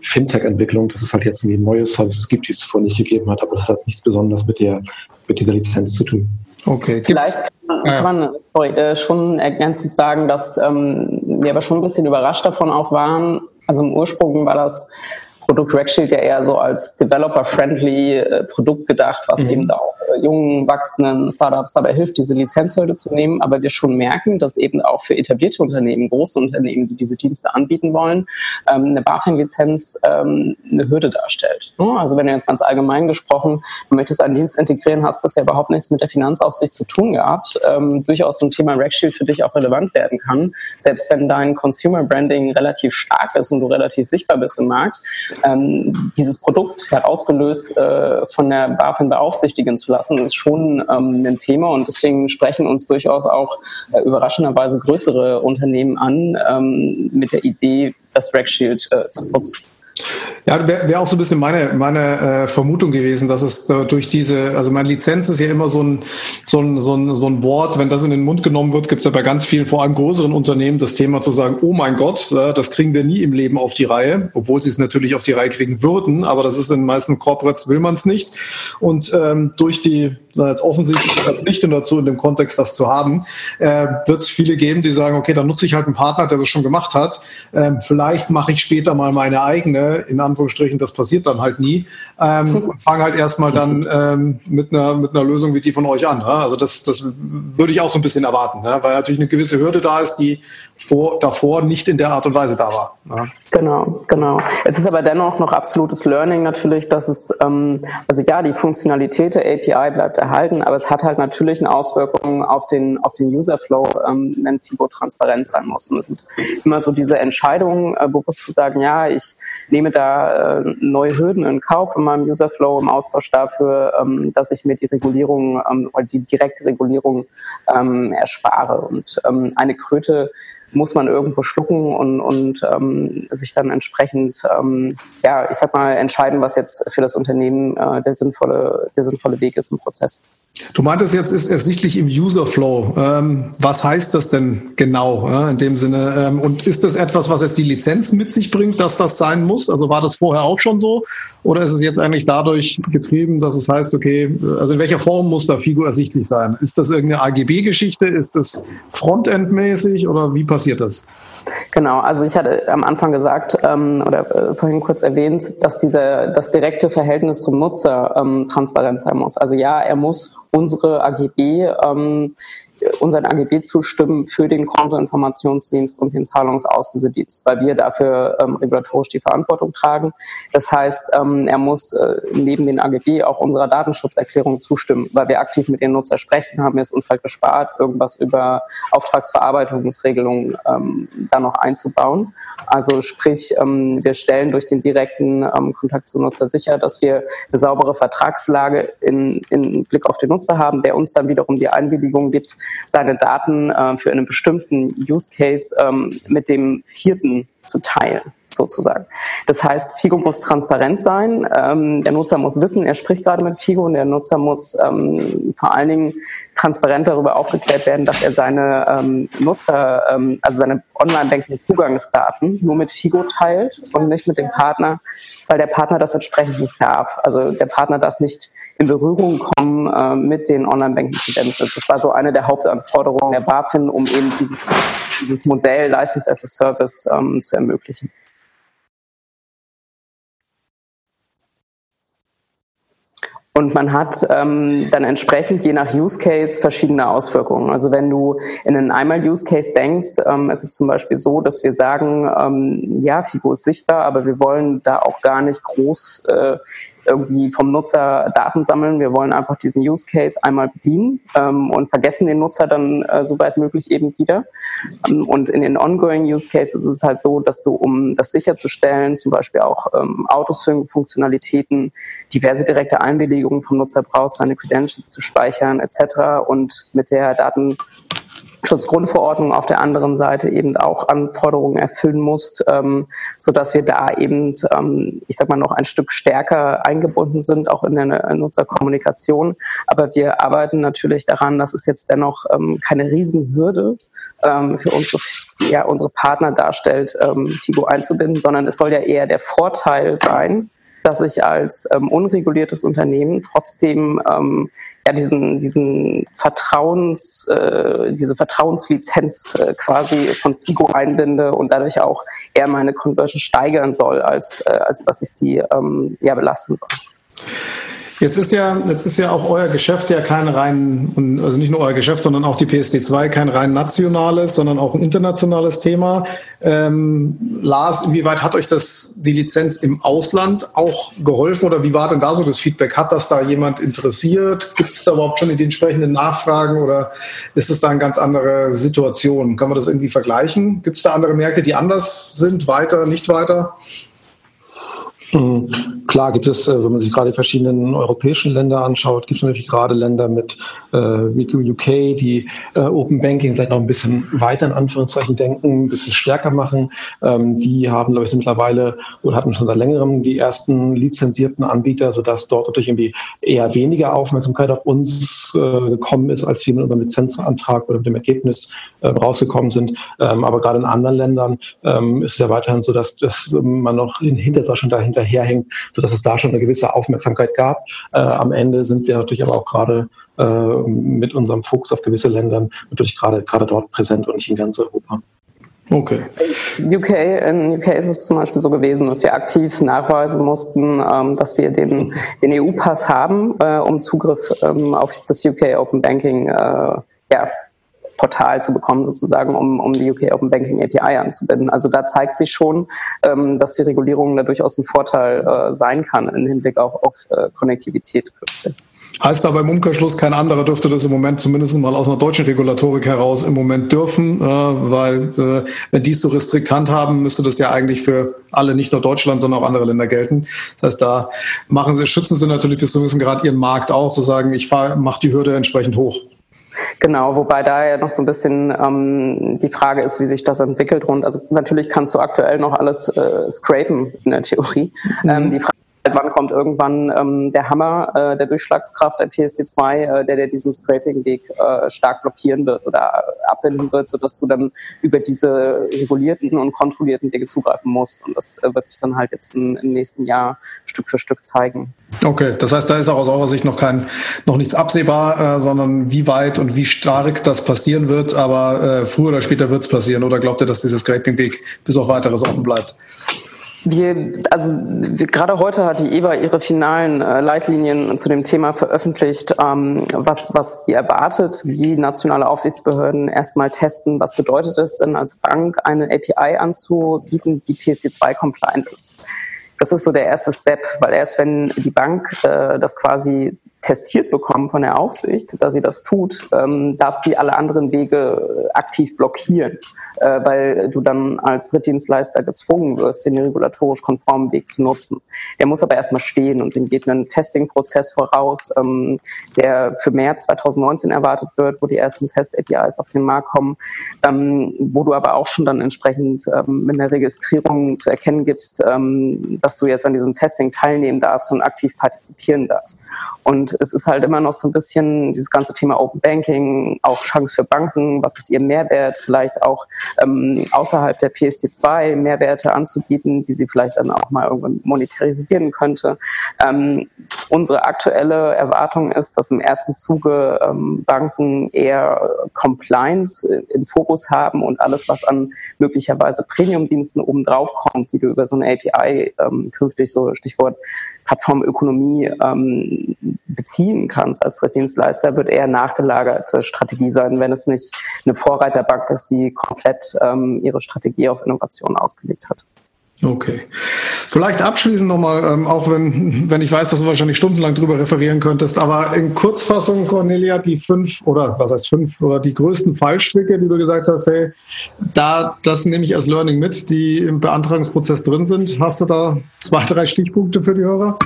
Fintech-Entwicklung, dass es halt jetzt neue Services gibt, die es vorher nicht gegeben hat, aber das hat nichts Besonderes mit, der, mit dieser Lizenz zu tun. Okay, Vielleicht kann man sorry, äh, schon ergänzend sagen, dass ähm, wir aber schon ein bisschen überrascht davon auch waren. Also im Ursprung war das Produkt Rackshield ja eher so als developer-friendly äh, Produkt gedacht, was mhm. eben auch äh, jungen, wachsenden Startups dabei hilft, diese Lizenzhürde zu nehmen. Aber wir schon merken, dass eben auch für etablierte Unternehmen, große Unternehmen, die diese Dienste anbieten wollen, ähm, eine BaFin-Lizenz ähm, eine Hürde darstellt. Also wenn du jetzt ganz allgemein gesprochen, du möchtest einen Dienst integrieren, hast bisher überhaupt nichts mit der Finanzaufsicht zu tun gehabt, ähm, durchaus so ein Thema Rackshield für dich auch relevant werden kann. Selbst wenn dein Consumer Branding relativ stark ist und du relativ sichtbar bist im Markt, ähm, dieses Produkt herausgelöst äh, von der BaFin beaufsichtigen zu lassen, ist schon ähm, ein Thema und deswegen sprechen uns durchaus auch äh, überraschenderweise größere Unternehmen an ähm, mit der Idee, das Rackshield äh, zu nutzen. Ja, wäre wär auch so ein bisschen meine, meine äh, Vermutung gewesen, dass es äh, durch diese, also meine Lizenz ist ja immer so ein, so ein, so ein, so ein Wort, wenn das in den Mund genommen wird, gibt es ja bei ganz vielen, vor allem größeren Unternehmen, das Thema zu sagen, oh mein Gott, äh, das kriegen wir nie im Leben auf die Reihe, obwohl sie es natürlich auf die Reihe kriegen würden, aber das ist in den meisten Corporates will man es nicht. Und ähm, durch die jetzt offensichtlich Verpflichtung dazu, in dem Kontext das zu haben, äh, wird es viele geben, die sagen, okay, dann nutze ich halt einen Partner, der das schon gemacht hat. Ähm, vielleicht mache ich später mal meine eigene, in Anführungsstrichen, das passiert dann halt nie. Ähm, und fange halt erstmal dann ähm, mit, einer, mit einer Lösung wie die von euch an. Ja? Also das, das würde ich auch so ein bisschen erwarten, ja? weil natürlich eine gewisse Hürde da ist, die vor, davor nicht in der Art und Weise da war. Ja? Genau, genau. Es ist aber dennoch noch absolutes Learning natürlich, dass es, ähm, also ja, die Funktionalität der API bleibt erhalten, aber es hat halt natürlich eine Auswirkung auf den, auf den User-Flow, ähm, wenn Fibo transparent sein muss. Und es ist immer so diese Entscheidung, äh, bewusst zu sagen, ja, ich nehme da äh, neue Hürden in Kauf in meinem User-Flow im Austausch dafür, ähm, dass ich mir die Regulierung ähm, oder die direkte Regulierung ähm, erspare. Und ähm, eine Kröte muss man irgendwo schlucken und, und ähm, sich dann entsprechend, ähm, ja, ich sag mal, entscheiden, was jetzt für das Unternehmen äh, der, sinnvolle, der sinnvolle Weg ist im Prozess. Du meintest jetzt, ist ersichtlich im User Flow. Ähm, was heißt das denn genau äh, in dem Sinne? Ähm, und ist das etwas, was jetzt die Lizenz mit sich bringt, dass das sein muss? Also war das vorher auch schon so? Oder ist es jetzt eigentlich dadurch getrieben, dass es heißt, okay, also in welcher Form muss da Figo ersichtlich sein? Ist das irgendeine AGB-Geschichte? Ist das Frontend-mäßig oder wie passiert das? Genau, also ich hatte am Anfang gesagt ähm, oder äh, vorhin kurz erwähnt, dass diese, das direkte Verhältnis zum Nutzer ähm, transparent sein muss. Also ja, er muss unsere AGB ähm, unseren AGB zustimmen für den Kontoinformationsdienst und den Zahlungsauslösedienst, weil wir dafür ähm, regulatorisch die Verantwortung tragen. Das heißt, ähm, er muss äh, neben den AGB auch unserer Datenschutzerklärung zustimmen, weil wir aktiv mit den Nutzer sprechen, haben wir es uns halt gespart, irgendwas über Auftragsverarbeitungsregelungen ähm, da noch einzubauen. Also sprich, ähm, wir stellen durch den direkten ähm, Kontakt zum Nutzer sicher, dass wir eine saubere Vertragslage in, in Blick auf den Nutzer haben, der uns dann wiederum die Einwilligung gibt, seine Daten äh, für einen bestimmten Use Case ähm, mit dem vierten zu teilen sozusagen. Das heißt, Figo muss transparent sein. Ähm, der Nutzer muss wissen, er spricht gerade mit Figo und der Nutzer muss ähm, vor allen Dingen transparent darüber aufgeklärt werden, dass er seine ähm, Nutzer, ähm, also seine Online-Banking-Zugangsdaten nur mit Figo teilt und nicht mit dem Partner, weil der Partner das entsprechend nicht darf. Also der Partner darf nicht in Berührung kommen äh, mit den Online-Banking-Credentials. Das war so eine der Hauptanforderungen der BaFin, um eben dieses, dieses Modell License as a Service ähm, zu ermöglichen. Und man hat ähm, dann entsprechend je nach Use Case verschiedene Auswirkungen. Also wenn du in einen einmal Use Case denkst, ähm, es ist zum Beispiel so, dass wir sagen, ähm, ja, FIGO ist sichtbar, aber wir wollen da auch gar nicht groß äh, irgendwie vom Nutzer Daten sammeln. Wir wollen einfach diesen Use Case einmal bedienen ähm, und vergessen den Nutzer dann äh, soweit möglich eben wieder. Ähm, und in den ongoing Use Cases ist es halt so, dass du, um das sicherzustellen, zum Beispiel auch ähm, Autosync-Funktionalitäten, diverse direkte Einbelegungen vom Nutzer brauchst, seine Credentials zu speichern etc. und mit der Daten Schutzgrundverordnung auf der anderen Seite eben auch Anforderungen erfüllen muss, ähm, so dass wir da eben, ähm, ich sag mal, noch ein Stück stärker eingebunden sind, auch in der Nutzerkommunikation. Aber wir arbeiten natürlich daran, dass es jetzt dennoch ähm, keine Riesenhürde ähm, für unsere, ja, unsere Partner darstellt, ähm, Figo einzubinden, sondern es soll ja eher der Vorteil sein, dass ich als ähm, unreguliertes Unternehmen trotzdem ähm, ja diesen, diesen Vertrauens, äh, diese Vertrauenslizenz äh, quasi von Figo einbinde und dadurch auch eher meine Conversion steigern soll, als, äh, als dass ich sie ähm, ja belasten soll. Jetzt ist ja, jetzt ist ja auch euer Geschäft ja kein rein, also nicht nur euer Geschäft, sondern auch die PSD2 kein rein nationales, sondern auch ein internationales Thema. Ähm, Lars, inwieweit hat euch das, die Lizenz im Ausland auch geholfen oder wie war denn da so das Feedback? Hat das da jemand interessiert? Gibt es da überhaupt schon die entsprechenden Nachfragen oder ist es da eine ganz andere Situation? Kann man das irgendwie vergleichen? Gibt es da andere Märkte, die anders sind, weiter, nicht weiter? Mhm. Klar gibt es, äh, wenn man sich gerade die verschiedenen europäischen Länder anschaut, gibt es natürlich gerade Länder mit äh, wie UK, die äh, Open Banking vielleicht noch ein bisschen weiter in Anführungszeichen denken, ein bisschen stärker machen. Ähm, die haben, glaube ich, mittlerweile oder hatten schon seit längerem die ersten lizenzierten Anbieter, sodass dort natürlich irgendwie eher weniger Aufmerksamkeit auf uns äh, gekommen ist, als wir mit unserem Lizenzantrag oder mit dem Ergebnis äh, rausgekommen sind. Ähm, aber gerade in anderen Ländern ähm, ist es ja weiterhin so, dass, dass man noch in Hinterdeutschland dahinter hinterherhängt, sodass es da schon eine gewisse Aufmerksamkeit gab. Äh, am Ende sind wir natürlich aber auch gerade äh, mit unserem Fokus auf gewisse Länder natürlich gerade gerade dort präsent und nicht in ganz Europa. Okay. UK, in UK ist es zum Beispiel so gewesen, dass wir aktiv nachweisen mussten, ähm, dass wir den, den EU-Pass haben, äh, um Zugriff ähm, auf das UK Open Banking äh, ja, Portal zu bekommen, sozusagen, um, um die UK Open Banking API anzubinden. Also da zeigt sich schon, ähm, dass die Regulierung da durchaus ein Vorteil äh, sein kann im Hinblick auch auf äh, Konnektivität. Heißt aber im Umkehrschluss, kein anderer dürfte das im Moment zumindest mal aus einer deutschen Regulatorik heraus im Moment dürfen, äh, weil äh, wenn die es so restrikt handhaben, müsste das ja eigentlich für alle, nicht nur Deutschland, sondern auch andere Länder gelten. Das heißt, da machen sie, schützen sie natürlich bis zu einem gewissen ihren Markt auch, zu sagen, ich mache die Hürde entsprechend hoch. Genau, wobei da ja noch so ein bisschen ähm, die Frage ist, wie sich das entwickelt. Und also natürlich kannst du aktuell noch alles äh, scrapen in der Theorie. Mhm. Ähm, die Frage wann kommt irgendwann ähm, der Hammer äh, der Durchschlagskraft der PSD2, äh, der, der diesen Scraping-Weg äh, stark blockieren wird oder abbinden wird, sodass du dann über diese regulierten und kontrollierten Wege zugreifen musst. Und das äh, wird sich dann halt jetzt im, im nächsten Jahr Stück für Stück zeigen. Okay, das heißt, da ist auch aus eurer Sicht noch kein, noch nichts absehbar, äh, sondern wie weit und wie stark das passieren wird. Aber äh, früher oder später wird es passieren. Oder glaubt ihr, dass dieser Scraping-Weg bis auf weiteres offen bleibt? Wir, also wir, gerade heute hat die EBA ihre finalen äh, Leitlinien zu dem Thema veröffentlicht, ähm, was, was sie erwartet, wie nationale Aufsichtsbehörden erstmal testen, was bedeutet es denn als Bank, eine API anzubieten, die PSD2-compliant ist. Das ist so der erste Step, weil erst wenn die Bank äh, das quasi testiert bekommen von der Aufsicht, dass sie das tut, ähm, darf sie alle anderen Wege äh, aktiv blockieren, äh, weil du dann als Drittdienstleister gezwungen wirst, den regulatorisch konformen Weg zu nutzen. Der muss aber erstmal stehen und dem geht ein Testing-Prozess voraus, ähm, der für März 2019 erwartet wird, wo die ersten Test-APIs auf den Markt kommen, ähm, wo du aber auch schon dann entsprechend ähm, mit der Registrierung zu erkennen gibst, ähm, dass du jetzt an diesem Testing teilnehmen darfst und aktiv partizipieren darfst. Und es ist halt immer noch so ein bisschen dieses ganze Thema Open Banking, auch Chance für Banken, was ist ihr Mehrwert, vielleicht auch ähm, außerhalb der PSD2 Mehrwerte anzubieten, die sie vielleicht dann auch mal irgendwann monetarisieren könnte. Ähm, Unsere aktuelle Erwartung ist, dass im ersten Zuge ähm, Banken eher Compliance im Fokus haben und alles, was an möglicherweise Premium-Diensten obendrauf kommt, die du über so eine API ähm, künftig, so Stichwort Plattformökonomie ähm, beziehen kannst als Drittdienstleister, wird eher nachgelagerte Strategie sein, wenn es nicht eine Vorreiterbank ist, die komplett ähm, ihre Strategie auf Innovation ausgelegt hat. Okay. Vielleicht abschließend nochmal, ähm, auch wenn, wenn ich weiß, dass du wahrscheinlich stundenlang drüber referieren könntest, aber in Kurzfassung, Cornelia, die fünf oder was heißt fünf oder die größten Fallstricke, die du gesagt hast, hey, da, das nehme ich als Learning mit, die im Beantragungsprozess drin sind. Hast du da zwei, drei Stichpunkte für die Hörer?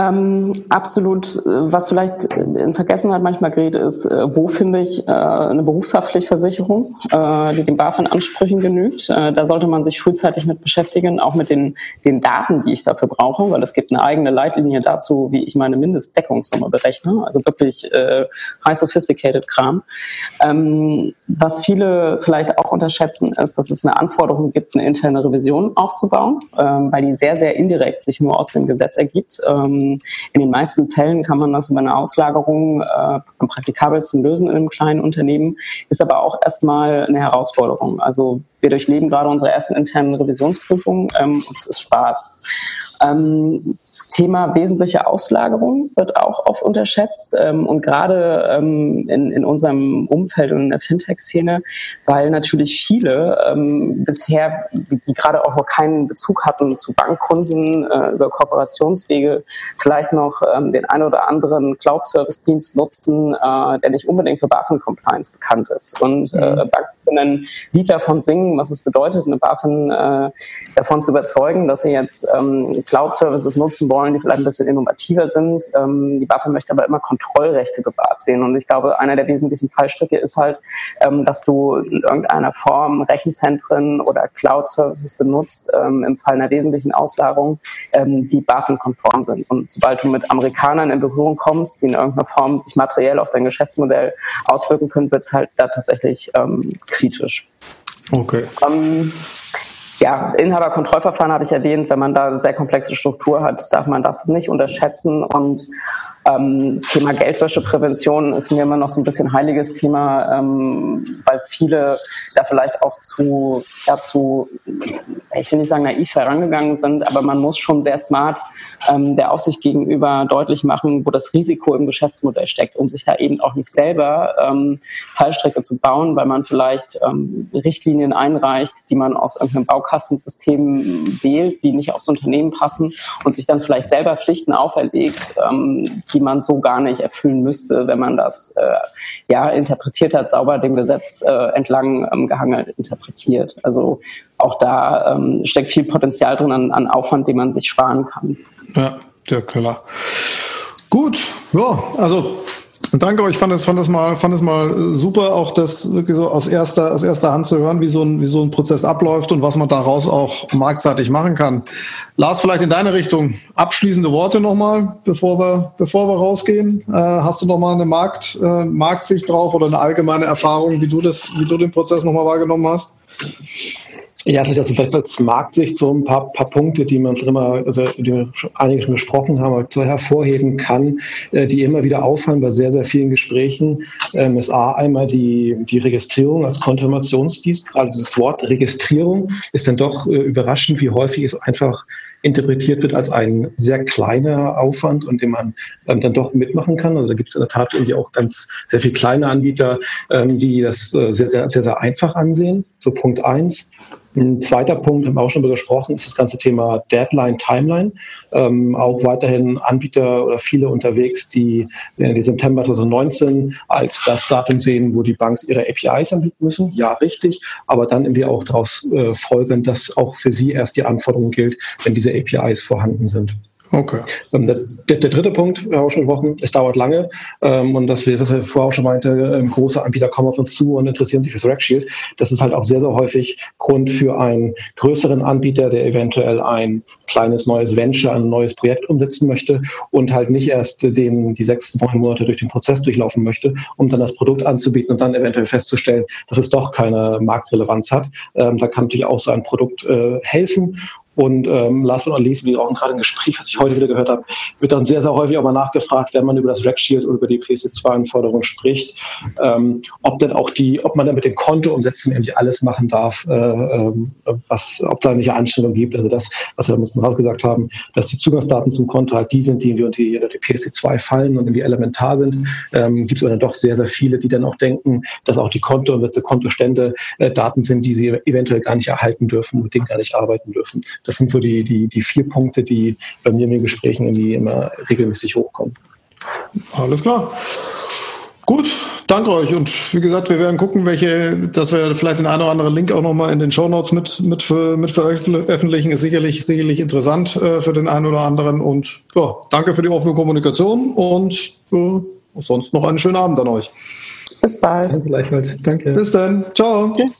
Ähm, absolut. Was vielleicht in Vergessenheit manchmal gerät, ist, äh, wo finde ich äh, eine Berufshaftpflichtversicherung, äh, die den BaFin-Ansprüchen genügt. Äh, da sollte man sich frühzeitig mit beschäftigen, auch mit den, den Daten, die ich dafür brauche, weil es gibt eine eigene Leitlinie dazu, wie ich meine Mindestdeckungssumme berechne. Also wirklich äh, high sophisticated Kram. Ähm, was viele vielleicht auch unterschätzen, ist, dass es eine Anforderung gibt, eine interne Revision aufzubauen, ähm, weil die sehr, sehr indirekt sich nur aus dem Gesetz ergibt. Ähm, in den meisten Fällen kann man das über eine Auslagerung äh, am praktikabelsten lösen in einem kleinen Unternehmen, ist aber auch erstmal eine Herausforderung. Also wir durchleben gerade unsere ersten internen Revisionsprüfungen ähm, und es ist Spaß. Ähm, Thema wesentliche Auslagerung wird auch oft unterschätzt ähm, und gerade ähm, in, in unserem Umfeld und in der Fintech-Szene, weil natürlich viele ähm, bisher, die gerade auch noch keinen Bezug hatten zu Bankkunden äh, über Kooperationswege, vielleicht noch ähm, den ein oder anderen Cloud-Service-Dienst nutzen, äh, der nicht unbedingt für BaFin-Compliance bekannt ist. Und äh, mhm. Ein Lied davon singen, was es bedeutet, eine BaFin äh, davon zu überzeugen, dass sie jetzt ähm, Cloud-Services nutzen wollen, die vielleicht ein bisschen innovativer sind. Ähm, die BaFin möchte aber immer Kontrollrechte gewahrt sehen. Und ich glaube, einer der wesentlichen Fallstricke ist halt, ähm, dass du in irgendeiner Form Rechenzentren oder Cloud-Services benutzt, ähm, im Fall einer wesentlichen Auslagerung, ähm, die BaFin-konform sind. Und sobald du mit Amerikanern in Berührung kommst, die in irgendeiner Form sich materiell auf dein Geschäftsmodell auswirken können, wird es halt da tatsächlich ähm, kritisch. Okay. Ähm, ja, Inhaberkontrollverfahren habe ich erwähnt. Wenn man da eine sehr komplexe Struktur hat, darf man das nicht unterschätzen. Und ähm, Thema Geldwäscheprävention ist mir immer noch so ein bisschen heiliges Thema, ähm, weil viele da vielleicht auch zu, ja, zu, ich will nicht sagen naiv herangegangen sind, aber man muss schon sehr smart ähm, der Aufsicht gegenüber deutlich machen, wo das Risiko im Geschäftsmodell steckt, um sich da eben auch nicht selber ähm, Fallstrecke zu bauen, weil man vielleicht ähm, Richtlinien einreicht, die man aus irgendeinem Baukastensystem wählt, die nicht aufs Unternehmen passen und sich dann vielleicht selber Pflichten auferlegt, ähm, die man so gar nicht erfüllen müsste, wenn man das äh, ja interpretiert hat, sauber dem Gesetz äh, entlang ähm, gehangelt interpretiert. Also auch da ähm, steckt viel Potenzial drin an, an Aufwand, den man sich sparen kann. Ja, ja klar. Gut, ja, also Danke euch, fand es, fand es mal, fand es mal super, auch das wirklich so aus erster, aus erster Hand zu hören, wie so ein, wie so ein Prozess abläuft und was man daraus auch marktseitig machen kann. Lars, vielleicht in deine Richtung. Abschließende Worte nochmal, bevor wir, bevor wir rausgehen. Äh, hast du nochmal eine Markt, äh, Marktsicht drauf oder eine allgemeine Erfahrung, wie du das, wie du den Prozess nochmal wahrgenommen hast? Ja, vielleicht, also vielleicht als Marktsicht so ein paar, paar Punkte, die man schon immer, also die wir schon einige schon besprochen haben, aber hervorheben kann, äh, die immer wieder auffallen bei sehr, sehr vielen Gesprächen, ähm, ist A, einmal die, die Registrierung als Konfirmationsdienst. Gerade dieses Wort Registrierung ist dann doch äh, überraschend, wie häufig es einfach interpretiert wird als ein sehr kleiner Aufwand und den man ähm, dann doch mitmachen kann. Also da gibt es in der Tat irgendwie auch ganz sehr viele kleine Anbieter, ähm, die das äh, sehr, sehr, sehr, sehr einfach ansehen. So Punkt eins. Ein zweiter Punkt, haben wir auch schon besprochen, ist das ganze Thema Deadline, Timeline. Ähm, auch weiterhin Anbieter oder viele unterwegs, die die September 2019 als das Datum sehen, wo die Banks ihre APIs anbieten müssen. Ja, richtig. Aber dann irgendwie auch daraus äh, folgen, dass auch für sie erst die Anforderung gilt, wenn diese APIs vorhanden sind. Okay. Ähm, der, der, der, dritte Punkt, wir auch schon gesprochen, es dauert lange. Ähm, und das, was wir vorher auch schon meinte, ähm, große Anbieter kommen auf uns zu und interessieren sich für das Shield. Das ist halt auch sehr, sehr häufig Grund für einen größeren Anbieter, der eventuell ein kleines neues Venture, ein neues Projekt umsetzen möchte und halt nicht erst den, die sechs, neun Monate durch den Prozess durchlaufen möchte, um dann das Produkt anzubieten und dann eventuell festzustellen, dass es doch keine Marktrelevanz hat. Ähm, da kann natürlich auch so ein Produkt äh, helfen Und ähm, last but not least, wie auch gerade im Gespräch, was ich heute wieder gehört habe, wird dann sehr, sehr häufig auch mal nachgefragt, wenn man über das Rack Shield oder über die PC2-Anforderungen spricht, ähm, ob dann auch die, ob man dann mit dem Kontoumsätzen irgendwie alles machen darf, äh, äh, was, ob da nicht Einstellungen gibt. Also das, was wir uns auch gesagt haben, dass die Zugangsdaten zum Konto halt die sind, die wir unter die, die PSC2 fallen und die elementar sind, ähm, gibt es aber dann doch sehr, sehr viele, die dann auch denken, dass auch die Kontoumsätze, Kontostände äh, Daten sind, die sie eventuell gar nicht erhalten dürfen, mit denen gar nicht arbeiten dürfen. Das sind so die, die, die vier Punkte, die bei mir in den Gesprächen irgendwie immer regelmäßig hochkommen. Alles klar. Gut, danke euch. Und wie gesagt, wir werden gucken, welche, dass wir vielleicht den einen oder anderen Link auch nochmal in den Show Notes mit, mit, mit veröffentlichen. Ist sicherlich, sicherlich interessant äh, für den einen oder anderen. Und ja, danke für die offene Kommunikation und äh, sonst noch einen schönen Abend an euch. Bis bald. Danke. Danke. Bis dann. Ciao. Tschüss.